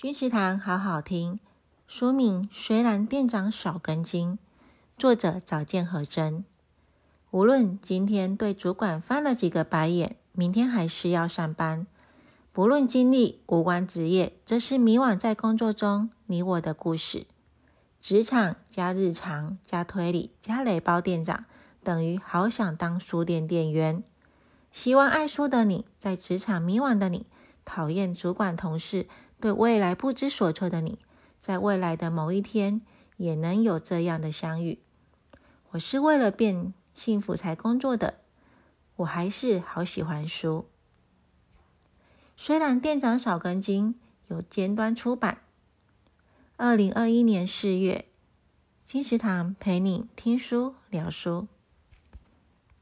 君食堂好好听，书名虽然店长少根筋，作者早见和真。无论今天对主管翻了几个白眼，明天还是要上班。不论经历，无关职业，这是迷惘在工作中你我的故事。职场加日常加推理加雷包店长，等于好想当书店店员。希望爱书的你，在职场迷惘的你，讨厌主管同事，对未来不知所措的你，在未来的某一天，也能有这样的相遇。我是为了变幸福才工作的，我还是好喜欢书。虽然店长少根筋，由尖端出版。二零二一年四月，君食堂陪你听书聊书。